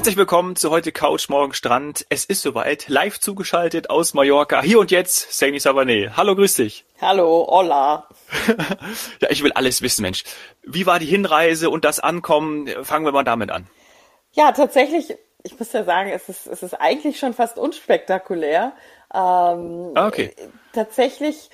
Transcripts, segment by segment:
Herzlich willkommen zu heute Couch Morgen Strand. Es ist soweit, live zugeschaltet aus Mallorca. Hier und jetzt, Saini Savané. Hallo, grüß dich. Hallo, hola. ja, ich will alles wissen, Mensch. Wie war die Hinreise und das Ankommen? Fangen wir mal damit an. Ja, tatsächlich, ich muss ja sagen, es ist, es ist eigentlich schon fast unspektakulär. Ähm, ah, okay. Tatsächlich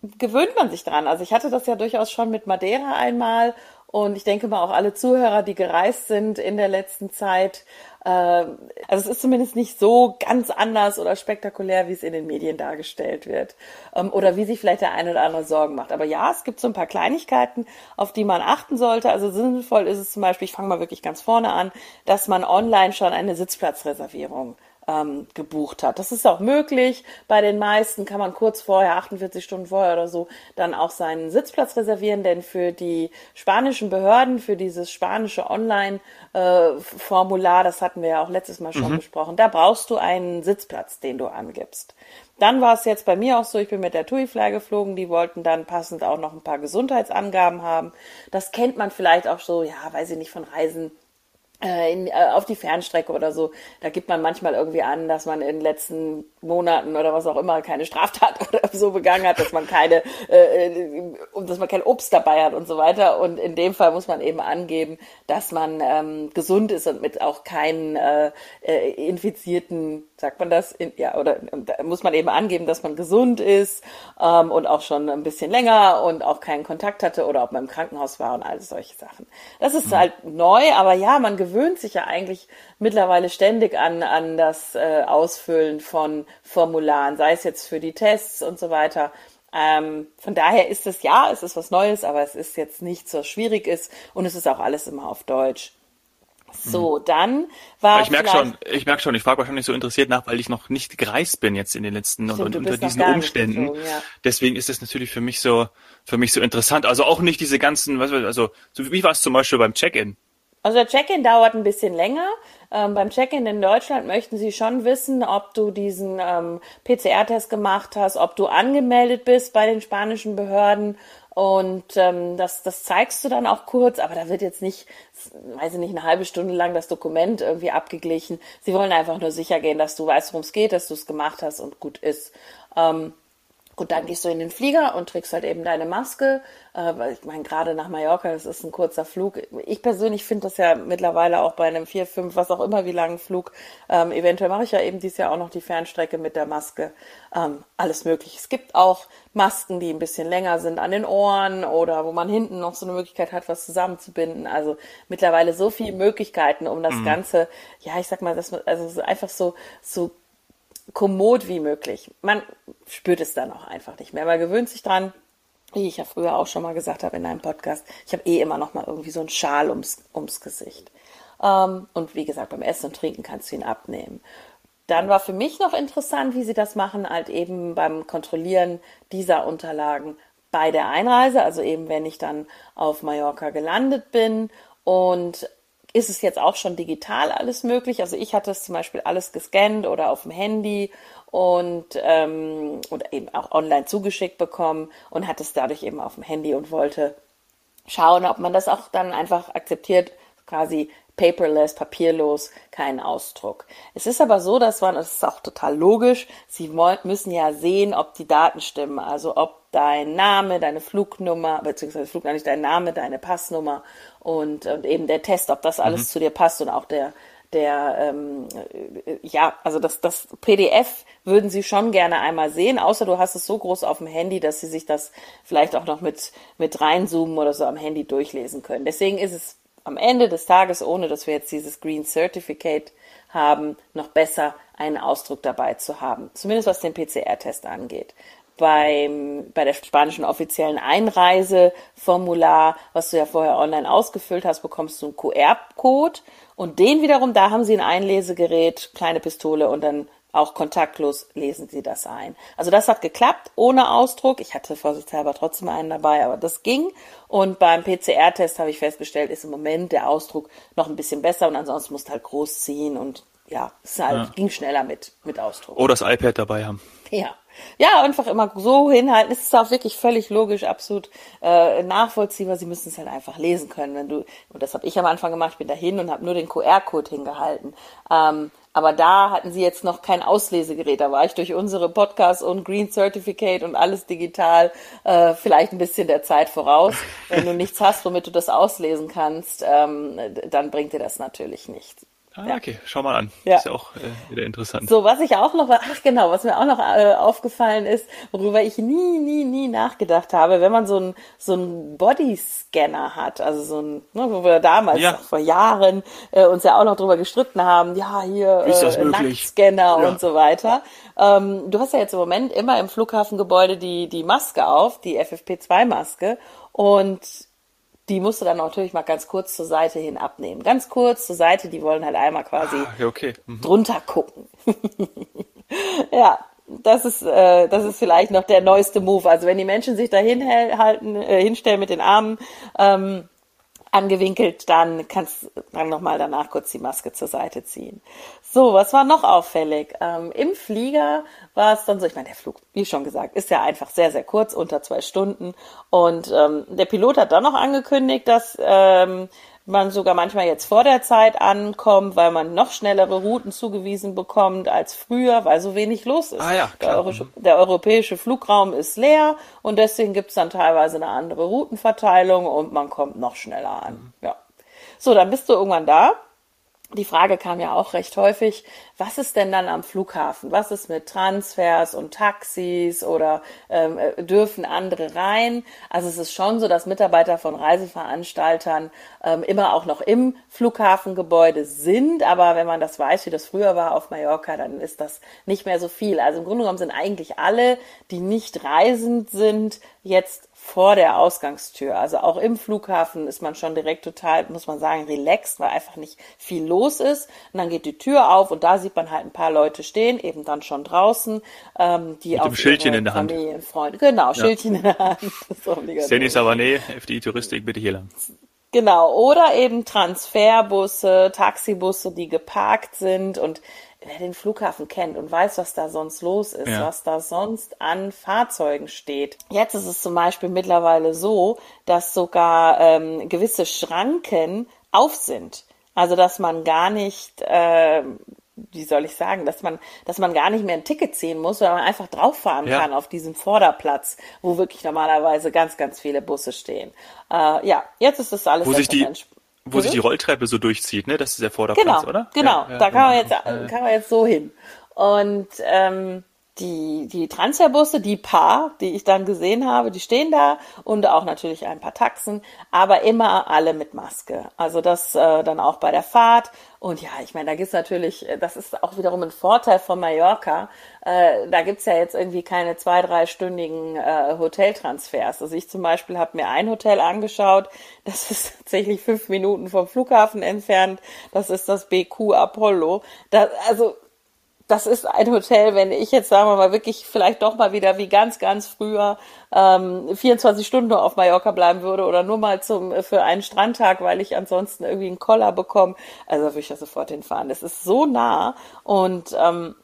gewöhnt man sich dran. Also ich hatte das ja durchaus schon mit Madeira einmal und ich denke mal auch alle Zuhörer, die gereist sind in der letzten Zeit. Äh, also es ist zumindest nicht so ganz anders oder spektakulär, wie es in den Medien dargestellt wird. Ähm, oder wie sich vielleicht der eine oder andere Sorgen macht. Aber ja, es gibt so ein paar Kleinigkeiten, auf die man achten sollte. Also sinnvoll ist es zum Beispiel, ich fange mal wirklich ganz vorne an, dass man online schon eine Sitzplatzreservierung ähm, gebucht hat. Das ist auch möglich. Bei den meisten kann man kurz vorher, 48 Stunden vorher oder so, dann auch seinen Sitzplatz reservieren, denn für die spanischen Behörden, für dieses spanische Online-Formular, äh, das hatten wir ja auch letztes Mal schon mhm. besprochen, da brauchst du einen Sitzplatz, den du angibst. Dann war es jetzt bei mir auch so, ich bin mit der TUI-Fly geflogen, die wollten dann passend auch noch ein paar Gesundheitsangaben haben. Das kennt man vielleicht auch so, ja, weiß ich nicht, von Reisen in, äh, auf die Fernstrecke oder so, da gibt man manchmal irgendwie an, dass man in den letzten Monaten oder was auch immer keine Straftat oder so begangen hat, dass man keine, äh, äh dass man kein Obst dabei hat und so weiter. Und in dem Fall muss man eben angeben, dass man ähm, gesund ist und mit auch keinen äh, äh, infizierten, sagt man das, in, ja, oder da muss man eben angeben, dass man gesund ist ähm, und auch schon ein bisschen länger und auch keinen Kontakt hatte oder ob man im Krankenhaus war und all solche Sachen. Das ist mhm. halt neu, aber ja, man gewöhnt sich ja eigentlich mittlerweile ständig an, an das äh, Ausfüllen von Formularen, sei es jetzt für die Tests und so weiter. Ähm, von daher ist es ja, es ist was Neues, aber es ist jetzt nicht so schwierig ist und es ist auch alles immer auf Deutsch. So, mhm. dann war ich merke schon, ich merke schon, ich frage wahrscheinlich so interessiert nach, weil ich noch nicht gereist bin jetzt in den letzten Stimmt, und, unter diesen Umständen. Geflogen, ja. Deswegen ist es natürlich für mich so, für mich so interessant. Also auch nicht diese ganzen, was, also so wie war es zum Beispiel beim Check-in? Also der Check-in dauert ein bisschen länger. Ähm, beim Check-in in Deutschland möchten sie schon wissen, ob du diesen ähm, PCR-Test gemacht hast, ob du angemeldet bist bei den spanischen Behörden. Und ähm, das, das zeigst du dann auch kurz, aber da wird jetzt nicht, weiß ich nicht, eine halbe Stunde lang das Dokument irgendwie abgeglichen. Sie wollen einfach nur sicher gehen, dass du weißt, worum es geht, dass du es gemacht hast und gut ist. Ähm, Gut, dann gehst du in den Flieger und trägst halt eben deine Maske. Äh, weil ich meine, gerade nach Mallorca, das ist ein kurzer Flug. Ich persönlich finde das ja mittlerweile auch bei einem vier, fünf, was auch immer wie langen Flug. Ähm, eventuell mache ich ja eben dieses Jahr auch noch die Fernstrecke mit der Maske. Ähm, alles möglich. Es gibt auch Masken, die ein bisschen länger sind an den Ohren oder wo man hinten noch so eine Möglichkeit hat, was zusammenzubinden. Also mittlerweile so viele Möglichkeiten, um das mhm. Ganze, ja, ich sag mal, das, also einfach so, so kommod wie möglich. Man spürt es dann auch einfach nicht mehr. Man gewöhnt sich dran, wie ich ja früher auch schon mal gesagt habe in einem Podcast. Ich habe eh immer noch mal irgendwie so einen Schal ums, ums Gesicht. Ähm, und wie gesagt, beim Essen und Trinken kannst du ihn abnehmen. Dann war für mich noch interessant, wie sie das machen, halt eben beim Kontrollieren dieser Unterlagen bei der Einreise, also eben wenn ich dann auf Mallorca gelandet bin und ist es jetzt auch schon digital alles möglich. Also ich hatte es zum Beispiel alles gescannt oder auf dem Handy und ähm, oder eben auch online zugeschickt bekommen und hatte es dadurch eben auf dem Handy und wollte schauen, ob man das auch dann einfach akzeptiert, quasi paperless, papierlos, keinen Ausdruck. Es ist aber so, dass man, das ist auch total logisch, sie müssen ja sehen, ob die Daten stimmen, also ob dein Name, deine Flugnummer, beziehungsweise Flugnummer nicht dein Name, deine Passnummer und, und eben der Test, ob das alles mhm. zu dir passt und auch der der ähm, ja, also das, das PDF würden sie schon gerne einmal sehen, außer du hast es so groß auf dem Handy, dass sie sich das vielleicht auch noch mit, mit reinzoomen oder so am Handy durchlesen können. Deswegen ist es am Ende des Tages, ohne dass wir jetzt dieses Green Certificate haben, noch besser einen Ausdruck dabei zu haben. Zumindest was den PCR-Test angeht beim, bei der spanischen offiziellen Einreiseformular, was du ja vorher online ausgefüllt hast, bekommst du einen QR-Code und den wiederum, da haben sie ein Einlesegerät, kleine Pistole und dann auch kontaktlos lesen sie das ein. Also das hat geklappt, ohne Ausdruck. Ich hatte vorsichtshalber trotzdem einen dabei, aber das ging. Und beim PCR-Test habe ich festgestellt, ist im Moment der Ausdruck noch ein bisschen besser und ansonsten musst du halt groß ziehen und ja, es halt, ja. ging schneller mit, mit Ausdruck. Oder das iPad dabei haben. Ja, Ja, einfach immer so hinhalten. Es ist auch wirklich völlig logisch, absolut äh, nachvollziehbar. Sie müssen es halt einfach lesen können. Wenn du, und das habe ich am Anfang gemacht, ich bin dahin und habe nur den QR-Code hingehalten. Ähm, aber da hatten sie jetzt noch kein Auslesegerät. Da war ich durch unsere Podcasts und Green Certificate und alles digital äh, vielleicht ein bisschen der Zeit voraus. Wenn du nichts hast, womit du das auslesen kannst, ähm, dann bringt dir das natürlich nichts. Ah, okay, schau mal an. Ja. Ist ja auch äh, wieder interessant. So, was ich auch noch, ach genau, was mir auch noch äh, aufgefallen ist, worüber ich nie, nie, nie nachgedacht habe, wenn man so ein so ein Bodyscanner hat, also so ein, ne, wo wir damals ja. vor Jahren äh, uns ja auch noch drüber gestritten haben, ja, hier äh, Nacktscanner ja. und so weiter. Ähm, du hast ja jetzt im Moment immer im Flughafengebäude die, die Maske auf, die FFP2-Maske und die musst du dann natürlich mal ganz kurz zur Seite hin abnehmen. Ganz kurz zur Seite, die wollen halt einmal quasi ah, okay. mhm. drunter gucken. ja, das ist, äh, das ist vielleicht noch der neueste Move. Also wenn die Menschen sich da hinhalten, äh, hinstellen mit den Armen, ähm, angewinkelt, dann kannst du dann nochmal danach kurz die Maske zur Seite ziehen. So, was war noch auffällig? Ähm, Im Flieger war es dann so, ich meine, der Flug, wie schon gesagt, ist ja einfach sehr, sehr kurz, unter zwei Stunden. Und ähm, der Pilot hat dann noch angekündigt, dass ähm, man sogar manchmal jetzt vor der Zeit ankommt, weil man noch schnellere Routen zugewiesen bekommt als früher, weil so wenig los ist. Ah, ja, der, Euro der, europäische Flugraum ist leer und deswegen gibt's dann teilweise eine andere Routenverteilung und man kommt noch schneller an. Mhm. Ja. So, dann bist du irgendwann da die Frage kam ja auch recht häufig, was ist denn dann am Flughafen? Was ist mit Transfers und Taxis oder ähm, äh, dürfen andere rein? Also es ist schon so, dass Mitarbeiter von Reiseveranstaltern ähm, immer auch noch im Flughafengebäude sind, aber wenn man das weiß, wie das früher war auf Mallorca, dann ist das nicht mehr so viel. Also im Grunde genommen sind eigentlich alle, die nicht reisend sind, jetzt vor der Ausgangstür. Also auch im Flughafen ist man schon direkt total, muss man sagen, relaxed, weil einfach nicht viel los ist. Und dann geht die Tür auf und da sieht man halt ein paar Leute stehen, eben dann schon draußen, ähm, die Mit dem Schildchen in der Hand. Freunde, genau, ja. Schildchen in der Hand. Senis Savané, FDI Touristik, bitte hier lang. Genau, oder eben Transferbusse, Taxibusse, die geparkt sind und wer den Flughafen kennt und weiß, was da sonst los ist, ja. was da sonst an Fahrzeugen steht. Jetzt ist es zum Beispiel mittlerweile so, dass sogar ähm, gewisse Schranken auf sind. Also dass man gar nicht, äh, wie soll ich sagen, dass man, dass man gar nicht mehr ein Ticket ziehen muss, man einfach drauffahren ja. kann auf diesem Vorderplatz, wo wirklich normalerweise ganz, ganz viele Busse stehen. Äh, ja, jetzt ist das alles. Wo sich die, wo sich die Rolltreppe so durchzieht, ne? Das ist der Vorderplatz, genau, oder? Genau, ja, ja, da kann man jetzt kann man jetzt so hin. Und ähm, die, die Transferbusse, die paar, die ich dann gesehen habe, die stehen da und auch natürlich ein paar Taxen, aber immer alle mit Maske. Also das äh, dann auch bei der Fahrt. Und ja, ich meine, da gibt's natürlich, äh, das ist auch wiederum ein Vorteil von Mallorca. Äh, da gibt's ja jetzt irgendwie keine zwei, dreistündigen äh, Hoteltransfers. Also ich zum Beispiel habe mir ein Hotel angeschaut, das ist tatsächlich fünf Minuten vom Flughafen entfernt. Das ist das BQ Apollo. Da, also das ist ein Hotel, wenn ich jetzt sagen wir mal wirklich vielleicht doch mal wieder wie ganz, ganz früher ähm, 24 Stunden nur auf Mallorca bleiben würde oder nur mal zum für einen Strandtag, weil ich ansonsten irgendwie einen Koller bekomme. Also würde ich da sofort hinfahren. Das ist so nah und ähm,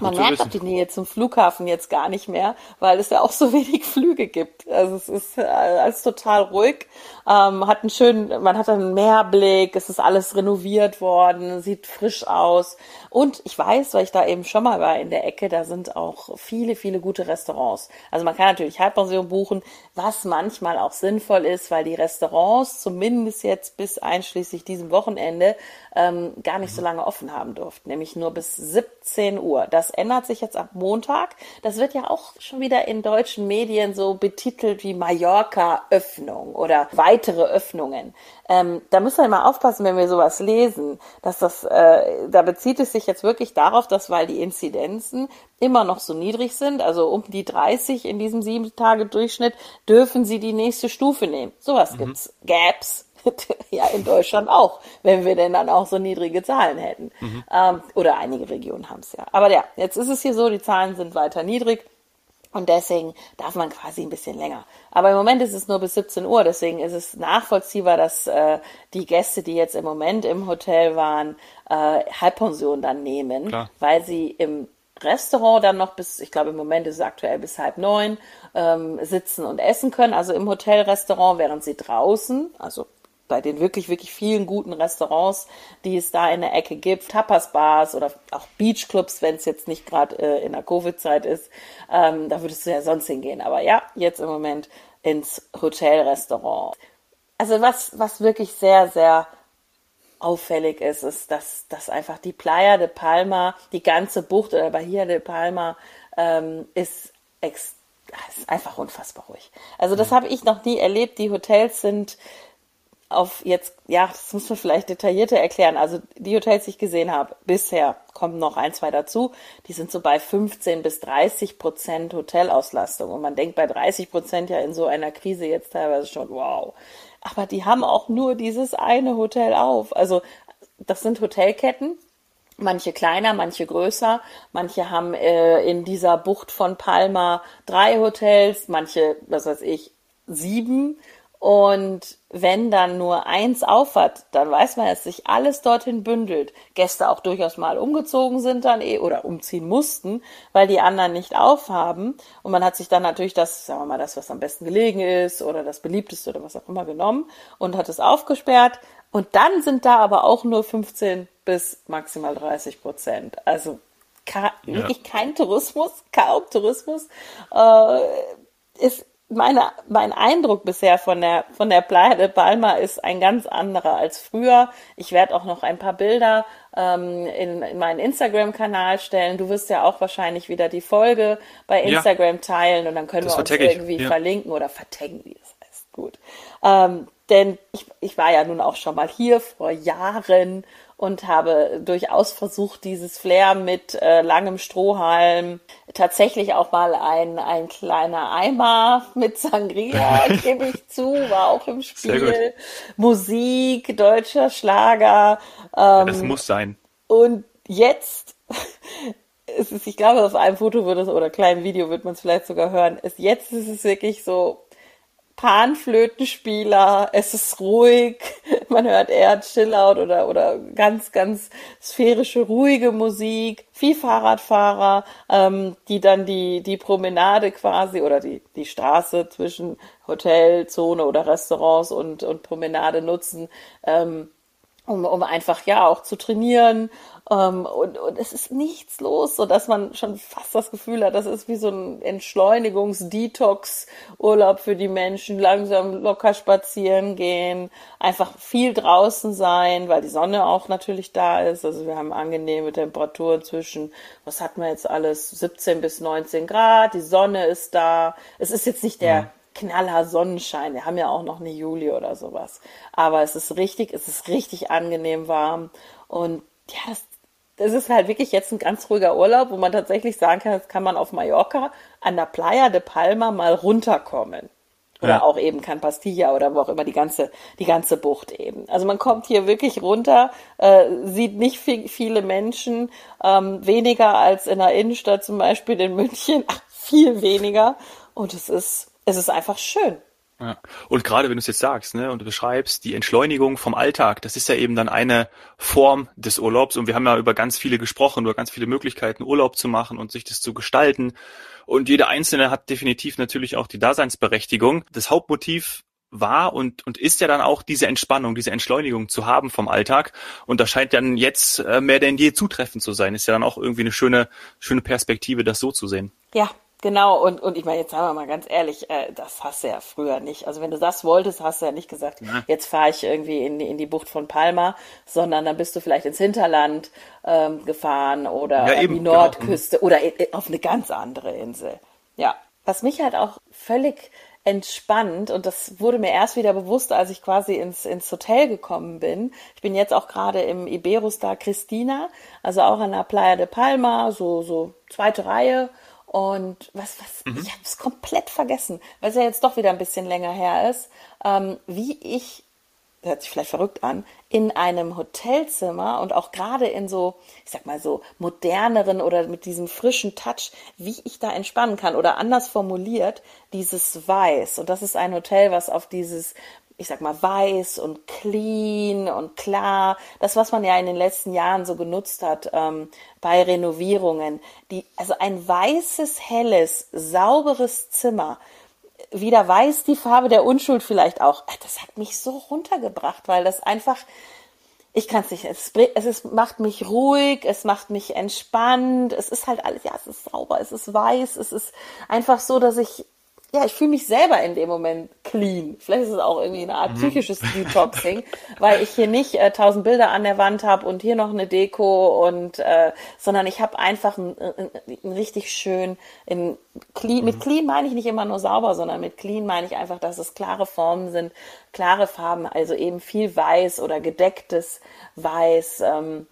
man merkt auch die Nähe zum Flughafen jetzt gar nicht mehr, weil es ja auch so wenig Flüge gibt. Also es ist äh, alles total ruhig, ähm, hat einen schönen, man hat einen Meerblick, es ist alles renoviert worden, sieht frisch aus. Und ich weiß, weil ich da eben schon mal war in der Ecke, da sind auch viele, viele gute Restaurants. Also man kann natürlich Halbpension buchen, was manchmal auch sinnvoll ist, weil die Restaurants zumindest jetzt bis einschließlich diesem Wochenende ähm, gar nicht so lange offen haben durften, nämlich nur bis 17 Uhr. Das ändert sich jetzt ab Montag. Das wird ja auch schon wieder in deutschen Medien so betitelt wie Mallorca-Öffnung oder weitere Öffnungen. Ähm, da müssen wir mal aufpassen, wenn wir sowas lesen, dass das, äh, da bezieht es sich jetzt wirklich darauf, dass weil die Inzidenzen immer noch so niedrig sind, also um die 30 in diesem sieben Tage Durchschnitt, dürfen sie die nächste Stufe nehmen. Sowas mhm. gibt's, Gaps, ja in Deutschland auch, wenn wir denn dann auch so niedrige Zahlen hätten. Mhm. Ähm, oder einige Regionen haben es ja. Aber ja, jetzt ist es hier so, die Zahlen sind weiter niedrig. Und deswegen darf man quasi ein bisschen länger. Aber im Moment ist es nur bis 17 Uhr, deswegen ist es nachvollziehbar, dass äh, die Gäste, die jetzt im Moment im Hotel waren, äh, Halbpension dann nehmen, Klar. weil sie im Restaurant dann noch bis, ich glaube im Moment ist es aktuell bis halb neun, ähm, sitzen und essen können, also im Hotelrestaurant, während sie draußen, also bei den wirklich, wirklich vielen guten Restaurants, die es da in der Ecke gibt, Tapas-Bars oder auch Beachclubs, wenn es jetzt nicht gerade äh, in der Covid-Zeit ist, ähm, da würdest du ja sonst hingehen. Aber ja, jetzt im Moment ins Hotelrestaurant. Also was, was wirklich sehr, sehr auffällig ist, ist, dass, dass einfach die Playa de Palma, die ganze Bucht oder Bahia de Palma ähm, ist, ex, ist einfach unfassbar ruhig. Also das mhm. habe ich noch nie erlebt. Die Hotels sind auf jetzt, ja, das muss man vielleicht detaillierter erklären. Also die Hotels, die ich gesehen habe, bisher kommen noch ein, zwei dazu, die sind so bei 15 bis 30 Prozent Hotelauslastung. Und man denkt bei 30 Prozent ja in so einer Krise jetzt teilweise schon, wow. Aber die haben auch nur dieses eine Hotel auf. Also das sind Hotelketten, manche kleiner, manche größer, manche haben äh, in dieser Bucht von Palma drei Hotels, manche, was weiß ich, sieben und wenn dann nur eins aufhat, dann weiß man, dass sich alles dorthin bündelt. Gäste auch durchaus mal umgezogen sind dann eh oder umziehen mussten, weil die anderen nicht aufhaben. Und man hat sich dann natürlich das, sagen wir mal, das, was am besten gelegen ist oder das beliebteste oder was auch immer genommen und hat es aufgesperrt. Und dann sind da aber auch nur 15 bis maximal 30 Prozent. Also ja. wirklich kein Tourismus, kaum Tourismus. Äh, ist meine, mein Eindruck bisher von der, von der Playa de Palma ist ein ganz anderer als früher. Ich werde auch noch ein paar Bilder ähm, in, in meinen Instagram-Kanal stellen. Du wirst ja auch wahrscheinlich wieder die Folge bei Instagram ja. teilen und dann können das wir uns irgendwie ja. verlinken oder vertaggen, wie das heißt. Gut. Ähm, denn ich, ich war ja nun auch schon mal hier vor Jahren und habe durchaus versucht, dieses Flair mit äh, langem Strohhalm, tatsächlich auch mal ein, ein kleiner Eimer mit Sangria, gebe ich zu, war auch im Spiel. Musik, deutscher Schlager. Ähm, ja, das muss sein. Und jetzt, es ist, ich glaube, auf einem Foto wird es oder kleinen Video wird man es vielleicht sogar hören, ist, jetzt ist es wirklich so, Panflötenspieler, es ist ruhig, man hört eher Chillout oder, oder ganz, ganz sphärische, ruhige Musik, viel Fahrradfahrer, ähm, die dann die, die Promenade quasi oder die, die Straße zwischen Hotelzone oder Restaurants und, und Promenade nutzen, ähm, um, um einfach ja auch zu trainieren. Ähm, und, und es ist nichts los, so dass man schon fast das Gefühl hat, das ist wie so ein Entschleunigungs-Detox-Urlaub für die Menschen, langsam locker spazieren gehen, einfach viel draußen sein, weil die Sonne auch natürlich da ist. Also wir haben angenehme Temperaturen zwischen, was hat man jetzt alles, 17 bis 19 Grad, die Sonne ist da. Es ist jetzt nicht der, ja knaller Sonnenschein. Wir haben ja auch noch eine Juli oder sowas. Aber es ist richtig, es ist richtig angenehm warm. Und ja, das, das ist halt wirklich jetzt ein ganz ruhiger Urlaub, wo man tatsächlich sagen kann, jetzt kann man auf Mallorca an der Playa de Palma mal runterkommen. Oder ja. auch eben Can Pastilla oder wo auch immer die ganze, die ganze Bucht eben. Also man kommt hier wirklich runter, äh, sieht nicht viel, viele Menschen, ähm, weniger als in der Innenstadt zum Beispiel in München, ach, viel weniger. Und es ist, es ist einfach schön. Ja. Und gerade wenn du es jetzt sagst, ne, und du beschreibst die Entschleunigung vom Alltag, das ist ja eben dann eine Form des Urlaubs. Und wir haben ja über ganz viele gesprochen, über ganz viele Möglichkeiten, Urlaub zu machen und sich das zu gestalten. Und jeder Einzelne hat definitiv natürlich auch die Daseinsberechtigung. Das Hauptmotiv war und, und ist ja dann auch diese Entspannung, diese Entschleunigung zu haben vom Alltag. Und das scheint dann jetzt äh, mehr denn je zutreffend zu sein. Ist ja dann auch irgendwie eine schöne, schöne Perspektive, das so zu sehen. Ja, Genau, und, und ich meine, jetzt sagen wir mal ganz ehrlich, äh, das hast du ja früher nicht. Also wenn du das wolltest, hast du ja nicht gesagt, ja. jetzt fahre ich irgendwie in die, in die Bucht von Palma, sondern dann bist du vielleicht ins Hinterland ähm, gefahren oder ja, eben, die genau. Nordküste genau. oder auf eine ganz andere Insel. Ja, was mich halt auch völlig entspannt und das wurde mir erst wieder bewusst, als ich quasi ins, ins Hotel gekommen bin. Ich bin jetzt auch gerade im Iberostar Christina, also auch an der Playa de Palma, so, so zweite Reihe und was, was, mhm. ich habe es komplett vergessen, weil es ja jetzt doch wieder ein bisschen länger her ist, ähm, wie ich, hört sich vielleicht verrückt an, in einem Hotelzimmer und auch gerade in so, ich sag mal so moderneren oder mit diesem frischen Touch, wie ich da entspannen kann oder anders formuliert, dieses Weiß. Und das ist ein Hotel, was auf dieses ich sag mal, weiß und clean und klar. Das, was man ja in den letzten Jahren so genutzt hat ähm, bei Renovierungen. Die, also ein weißes, helles, sauberes Zimmer. Wieder weiß die Farbe der Unschuld vielleicht auch. Das hat mich so runtergebracht, weil das einfach, ich kann es nicht, es, ist, macht mich ruhig, es macht mich entspannt, es ist halt alles, ja, es ist sauber, es ist weiß, es ist einfach so, dass ich ja, ich fühle mich selber in dem Moment clean. Vielleicht ist es auch irgendwie eine Art mhm. psychisches Detoxing, weil ich hier nicht äh, tausend Bilder an der Wand habe und hier noch eine Deko und äh, sondern ich habe einfach ein, ein, ein, richtig schön in clean. Mhm. Mit clean meine ich nicht immer nur sauber, sondern mit clean meine ich einfach, dass es klare Formen sind, klare Farben, also eben viel Weiß oder gedecktes Weiß. Ähm,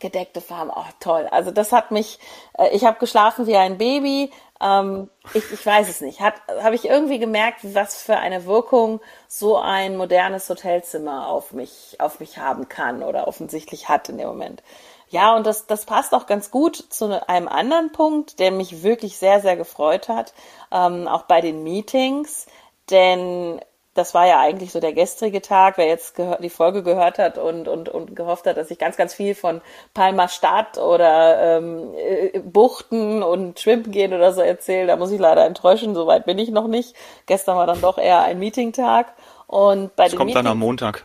gedeckte Farben, oh toll. Also das hat mich, äh, ich habe geschlafen wie ein Baby, ähm, ich, ich weiß es nicht. Habe ich irgendwie gemerkt, was für eine Wirkung so ein modernes Hotelzimmer auf mich auf mich haben kann oder offensichtlich hat in dem Moment. Ja, und das, das passt auch ganz gut zu einem anderen Punkt, der mich wirklich sehr, sehr gefreut hat, ähm, auch bei den Meetings. Denn das war ja eigentlich so der gestrige Tag, wer jetzt die Folge gehört hat und, und, und gehofft hat, dass ich ganz, ganz viel von Palma Stadt oder ähm, äh, Buchten und Schwimmen gehen oder so erzähle, da muss ich leider enttäuschen, soweit bin ich noch nicht. Gestern war dann doch eher ein Meetingtag. Und bei das kommt Meetings, dann am Montag.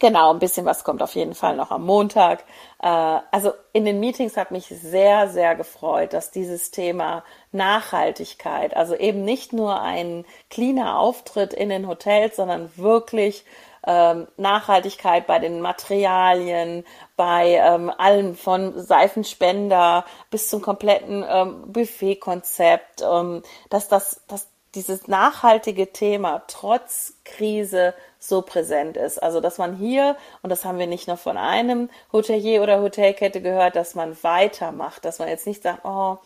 Genau, ein bisschen was kommt auf jeden Fall noch am Montag. Äh, also in den Meetings hat mich sehr, sehr gefreut, dass dieses Thema Nachhaltigkeit, also eben nicht nur ein cleaner Auftritt in den Hotels, sondern wirklich ähm, Nachhaltigkeit bei den Materialien, bei ähm, allem von Seifenspender bis zum kompletten ähm, Buffetkonzept, ähm, dass das, dass dieses nachhaltige Thema trotz Krise so präsent ist. Also, dass man hier, und das haben wir nicht nur von einem Hotelier oder Hotelkette gehört, dass man weitermacht, dass man jetzt nicht sagt, oh,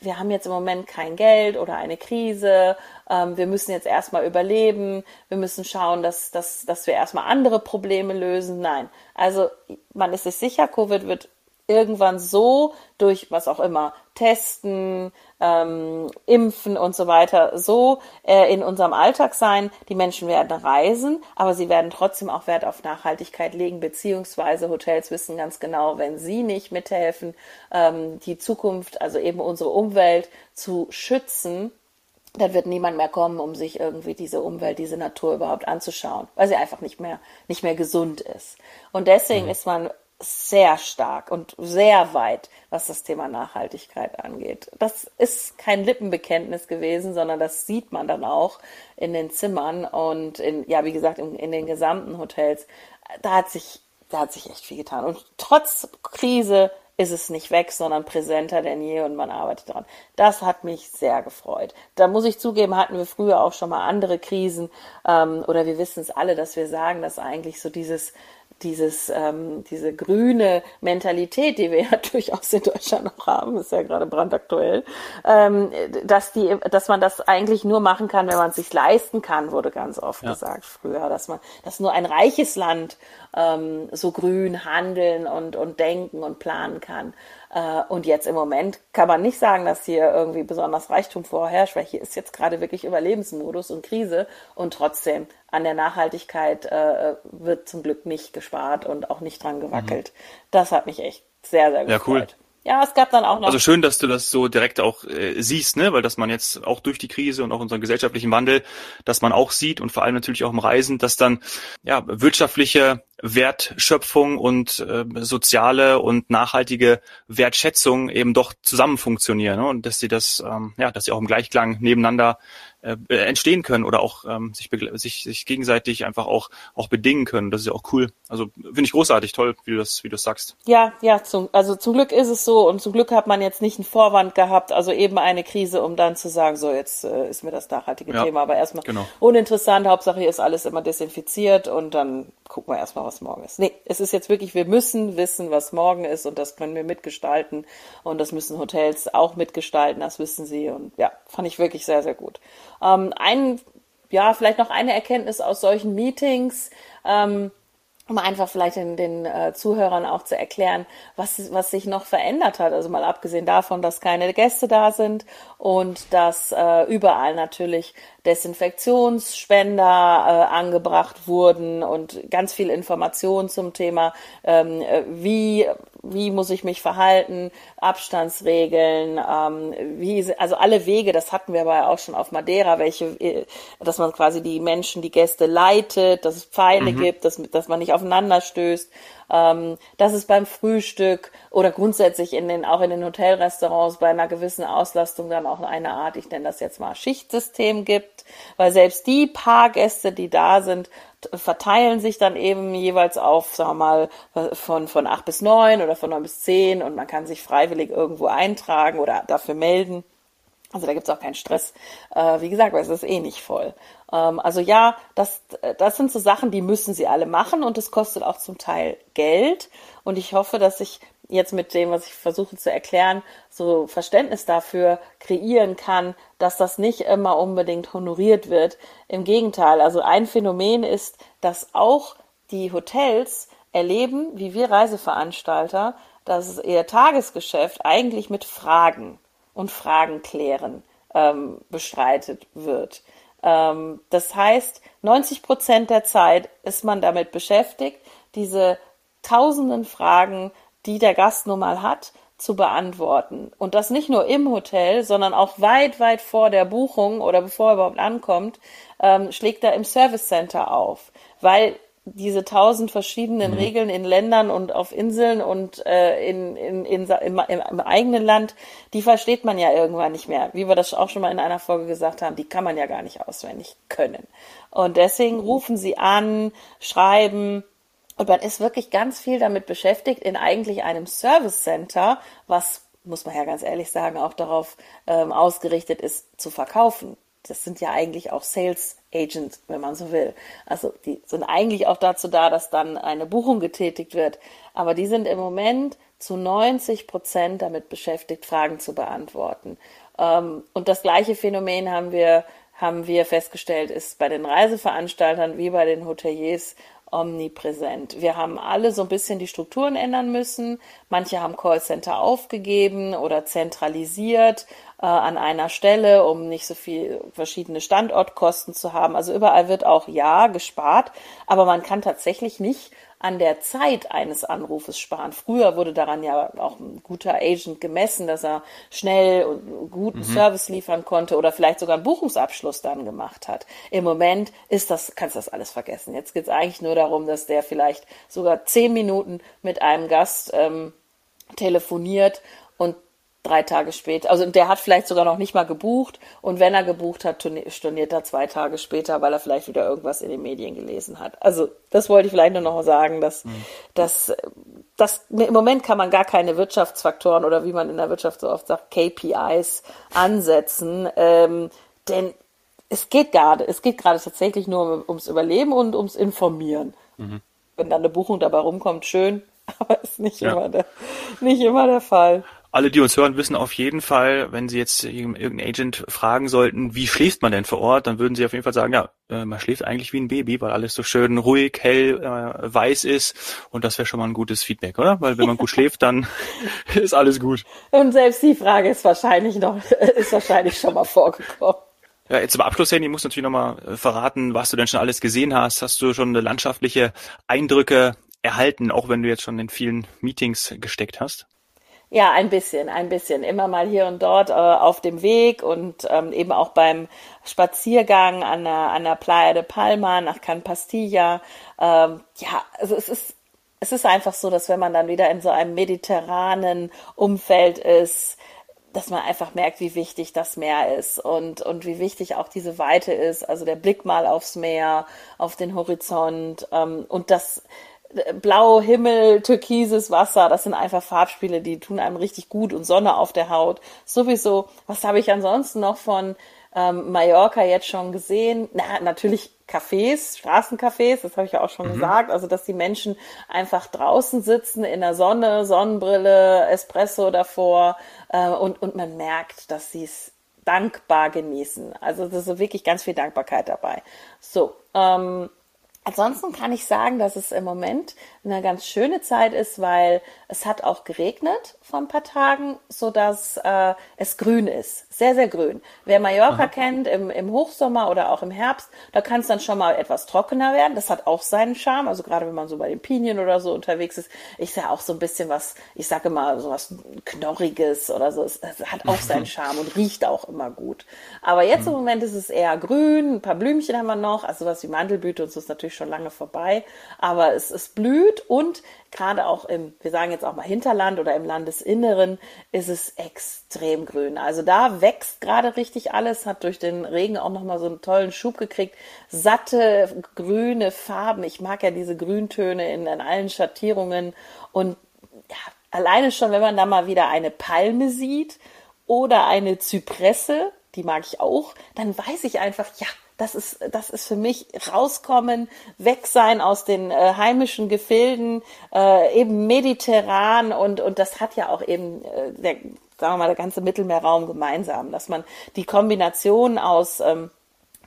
wir haben jetzt im Moment kein Geld oder eine Krise, ähm, wir müssen jetzt erstmal überleben, wir müssen schauen, dass, dass, dass wir erstmal andere Probleme lösen. Nein, also man ist sich sicher, Covid wird irgendwann so durch was auch immer, Testen, ähm, Impfen und so weiter, so äh, in unserem Alltag sein. Die Menschen werden reisen, aber sie werden trotzdem auch Wert auf Nachhaltigkeit legen, beziehungsweise Hotels wissen ganz genau, wenn sie nicht mithelfen, ähm, die Zukunft, also eben unsere Umwelt zu schützen, dann wird niemand mehr kommen, um sich irgendwie diese Umwelt, diese Natur überhaupt anzuschauen, weil sie einfach nicht mehr, nicht mehr gesund ist. Und deswegen mhm. ist man sehr stark und sehr weit, was das Thema Nachhaltigkeit angeht. Das ist kein Lippenbekenntnis gewesen, sondern das sieht man dann auch in den Zimmern und in, ja, wie gesagt, in, in den gesamten Hotels. Da hat sich, da hat sich echt viel getan. Und trotz Krise ist es nicht weg, sondern präsenter denn je und man arbeitet daran. Das hat mich sehr gefreut. Da muss ich zugeben, hatten wir früher auch schon mal andere Krisen ähm, oder wir wissen es alle, dass wir sagen, dass eigentlich so dieses dieses, ähm, diese grüne Mentalität, die wir ja durchaus in Deutschland noch haben, ist ja gerade brandaktuell, ähm, dass die, dass man das eigentlich nur machen kann, wenn man es sich leisten kann, wurde ganz oft ja. gesagt früher, dass man, dass nur ein reiches Land ähm, so grün handeln und, und denken und planen kann. Äh, und jetzt im Moment kann man nicht sagen, dass hier irgendwie besonders Reichtum vorherrscht, weil hier ist jetzt gerade wirklich Überlebensmodus und Krise und trotzdem an der Nachhaltigkeit äh, wird zum Glück nicht gespart und auch nicht dran gewackelt. Mhm. Das hat mich echt sehr, sehr gefreut. Ja, cool. Ja, es gab dann auch noch. Also schön, dass du das so direkt auch äh, siehst, ne? Weil dass man jetzt auch durch die Krise und auch unseren gesellschaftlichen Wandel, dass man auch sieht und vor allem natürlich auch im Reisen, dass dann ja wirtschaftliche Wertschöpfung und äh, soziale und nachhaltige Wertschätzung eben doch zusammen funktionieren ne? und dass sie das ähm, ja, dass sie auch im Gleichklang nebeneinander äh, entstehen können oder auch ähm, sich, sich, sich gegenseitig einfach auch, auch bedingen können. Das ist ja auch cool. Also finde ich großartig, toll, wie du das, wie du das sagst. Ja, ja, zum, also zum Glück ist es so und zum Glück hat man jetzt nicht einen Vorwand gehabt, also eben eine Krise, um dann zu sagen, so jetzt äh, ist mir das nachhaltige ja, Thema, aber erstmal genau. uninteressant, Hauptsache hier ist alles immer desinfiziert und dann gucken wir erstmal, was morgen ist. Nee, es ist jetzt wirklich, wir müssen wissen, was morgen ist und das können wir mitgestalten und das müssen Hotels auch mitgestalten, das wissen sie und ja, fand ich wirklich sehr, sehr gut. Ähm, ein, ja, vielleicht noch eine Erkenntnis aus solchen Meetings. Ähm, um einfach vielleicht den, den äh, Zuhörern auch zu erklären, was, was sich noch verändert hat. Also mal abgesehen davon, dass keine Gäste da sind und dass äh, überall natürlich Desinfektionsspender äh, angebracht wurden und ganz viel Information zum Thema, ähm, äh, wie wie muss ich mich verhalten, Abstandsregeln, ähm, wie, also alle Wege, das hatten wir aber auch schon auf Madeira, welche, äh, dass man quasi die Menschen, die Gäste leitet, dass es Pfeile mhm. gibt, dass, dass man nicht aufeinander stößt, ähm, dass es beim Frühstück oder grundsätzlich in den, auch in den Hotelrestaurants bei einer gewissen Auslastung dann auch eine Art, ich nenne das jetzt mal Schichtsystem gibt, weil selbst die paar Gäste, die da sind, verteilen sich dann eben jeweils auf, sagen wir mal, von, von acht bis neun oder von neun bis zehn und man kann sich freiwillig irgendwo eintragen oder dafür melden. Also da gibt's auch keinen Stress. Äh, wie gesagt, weil es ist eh nicht voll. Ähm, also ja, das, das sind so Sachen, die müssen sie alle machen und es kostet auch zum Teil Geld. Und ich hoffe, dass ich jetzt mit dem, was ich versuche zu erklären, so Verständnis dafür kreieren kann, dass das nicht immer unbedingt honoriert wird. Im Gegenteil, also ein Phänomen ist, dass auch die Hotels erleben, wie wir Reiseveranstalter, dass ihr Tagesgeschäft eigentlich mit Fragen und Fragen klären ähm, bestreitet wird. Ähm, das heißt, 90 Prozent der Zeit ist man damit beschäftigt, diese tausenden Fragen die der Gast nun mal hat, zu beantworten. Und das nicht nur im Hotel, sondern auch weit, weit vor der Buchung oder bevor er überhaupt ankommt, ähm, schlägt er im Service Center auf. Weil diese tausend verschiedenen mhm. Regeln in Ländern und auf Inseln und äh, in, in, in, im, im, eigenen Land, die versteht man ja irgendwann nicht mehr. Wie wir das auch schon mal in einer Folge gesagt haben, die kann man ja gar nicht auswendig können. Und deswegen rufen sie an, schreiben, und man ist wirklich ganz viel damit beschäftigt, in eigentlich einem Service Center, was, muss man ja ganz ehrlich sagen, auch darauf ähm, ausgerichtet ist, zu verkaufen. Das sind ja eigentlich auch Sales Agents, wenn man so will. Also die sind eigentlich auch dazu da, dass dann eine Buchung getätigt wird. Aber die sind im Moment zu 90 Prozent damit beschäftigt, Fragen zu beantworten. Ähm, und das gleiche Phänomen haben wir haben wir festgestellt, ist bei den Reiseveranstaltern wie bei den Hoteliers omnipräsent. Wir haben alle so ein bisschen die Strukturen ändern müssen. Manche haben Callcenter aufgegeben oder zentralisiert äh, an einer Stelle, um nicht so viel verschiedene Standortkosten zu haben. Also überall wird auch ja gespart, aber man kann tatsächlich nicht an der Zeit eines Anrufes sparen. Früher wurde daran ja auch ein guter Agent gemessen, dass er schnell und guten mhm. Service liefern konnte oder vielleicht sogar einen Buchungsabschluss dann gemacht hat. Im Moment ist das, kannst du das alles vergessen. Jetzt geht es eigentlich nur darum, dass der vielleicht sogar zehn Minuten mit einem Gast ähm, telefoniert und drei Tage später. Also der hat vielleicht sogar noch nicht mal gebucht und wenn er gebucht hat, storniert er zwei Tage später, weil er vielleicht wieder irgendwas in den Medien gelesen hat. Also das wollte ich vielleicht nur noch sagen, dass, mhm. dass, dass im Moment kann man gar keine Wirtschaftsfaktoren oder wie man in der Wirtschaft so oft sagt, KPIs ansetzen, ähm, denn es geht gerade, es geht gerade tatsächlich nur ums Überleben und ums Informieren. Mhm. Wenn dann eine Buchung dabei rumkommt, schön, aber ist nicht ja. immer der, nicht immer der Fall alle, die uns hören, wissen auf jeden Fall, wenn sie jetzt irgendeinen Agent fragen sollten, wie schläft man denn vor Ort, dann würden sie auf jeden Fall sagen, ja, äh, man schläft eigentlich wie ein Baby, weil alles so schön ruhig, hell, äh, weiß ist. Und das wäre schon mal ein gutes Feedback, oder? Weil wenn man gut schläft, dann ist alles gut. Und selbst die Frage ist wahrscheinlich noch, ist wahrscheinlich schon mal vorgekommen. Ja, jetzt zum Abschluss, Handy, musst du natürlich nochmal äh, verraten, was du denn schon alles gesehen hast. Hast du schon landschaftliche Eindrücke erhalten, auch wenn du jetzt schon in vielen Meetings gesteckt hast? Ja, ein bisschen, ein bisschen. Immer mal hier und dort äh, auf dem Weg und ähm, eben auch beim Spaziergang an der, an der Playa de Palma nach Can Pastilla. Ähm, ja, also es ist, es ist einfach so, dass wenn man dann wieder in so einem mediterranen Umfeld ist, dass man einfach merkt, wie wichtig das Meer ist und, und wie wichtig auch diese Weite ist. Also der Blick mal aufs Meer, auf den Horizont ähm, und das blau Himmel, türkises Wasser, das sind einfach Farbspiele, die tun einem richtig gut und Sonne auf der Haut. Sowieso, was habe ich ansonsten noch von ähm, Mallorca jetzt schon gesehen? Na, natürlich Cafés, Straßencafés, das habe ich ja auch schon mhm. gesagt, also dass die Menschen einfach draußen sitzen in der Sonne, Sonnenbrille, Espresso davor äh, und, und man merkt, dass sie es dankbar genießen. Also das ist wirklich ganz viel Dankbarkeit dabei. So, ähm, Ansonsten kann ich sagen, dass es im Moment eine ganz schöne Zeit ist, weil es hat auch geregnet vor ein paar Tagen, so dass äh, es grün ist, sehr sehr grün. Wer Mallorca Aha. kennt im, im Hochsommer oder auch im Herbst, da kann es dann schon mal etwas trockener werden. Das hat auch seinen Charme. Also gerade wenn man so bei den Pinien oder so unterwegs ist, ist ja auch so ein bisschen was, ich sage mal so was knorriges oder so. Es, es hat auch seinen Charme und riecht auch immer gut. Aber jetzt im mhm. Moment ist es eher grün, ein paar Blümchen haben wir noch, also was wie Mandelblüte und so ist natürlich schon lange vorbei, aber es, es blüht und gerade auch im, wir sagen jetzt auch mal Hinterland oder im Landesinneren, ist es extrem grün. Also da wächst gerade richtig alles, hat durch den Regen auch nochmal so einen tollen Schub gekriegt. Satte, grüne Farben. Ich mag ja diese Grüntöne in, in allen Schattierungen und ja, alleine schon, wenn man da mal wieder eine Palme sieht oder eine Zypresse, die mag ich auch, dann weiß ich einfach, ja, das ist, das ist für mich rauskommen, weg sein aus den äh, heimischen Gefilden, äh, eben mediterran und, und das hat ja auch eben äh, der, sagen wir mal, der ganze Mittelmeerraum gemeinsam, dass man die Kombination aus ähm,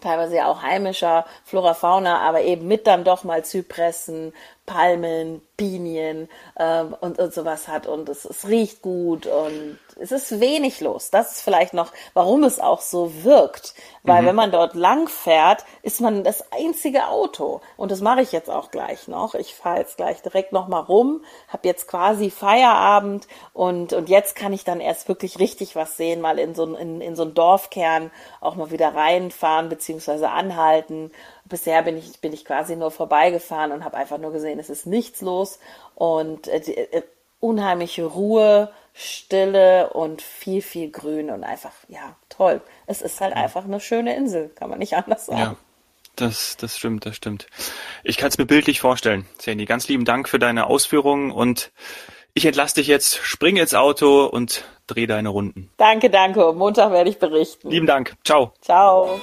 teilweise ja auch heimischer Flora Fauna, aber eben mit dann doch mal Zypressen, Palmen, Pinien ähm, und, und sowas hat und es, es riecht gut und es ist wenig los. Das ist vielleicht noch, warum es auch so wirkt. Weil mhm. wenn man dort lang fährt, ist man das einzige Auto. Und das mache ich jetzt auch gleich noch. Ich fahre jetzt gleich direkt nochmal rum, habe jetzt quasi Feierabend und, und jetzt kann ich dann erst wirklich richtig was sehen, mal in so, in, in so einen Dorfkern auch mal wieder reinfahren beziehungsweise anhalten bisher bin ich, bin ich quasi nur vorbeigefahren und habe einfach nur gesehen, es ist nichts los und äh, die, äh, unheimliche Ruhe, Stille und viel, viel Grün und einfach, ja, toll. Es ist halt einfach eine schöne Insel, kann man nicht anders sagen. Ja. Das, das stimmt, das stimmt. Ich kann es mir bildlich vorstellen. Sandy, ganz lieben Dank für deine Ausführungen und ich entlasse dich jetzt, spring ins Auto und dreh deine Runden. Danke, danke. Montag werde ich berichten. Lieben Dank. Ciao. Ciao.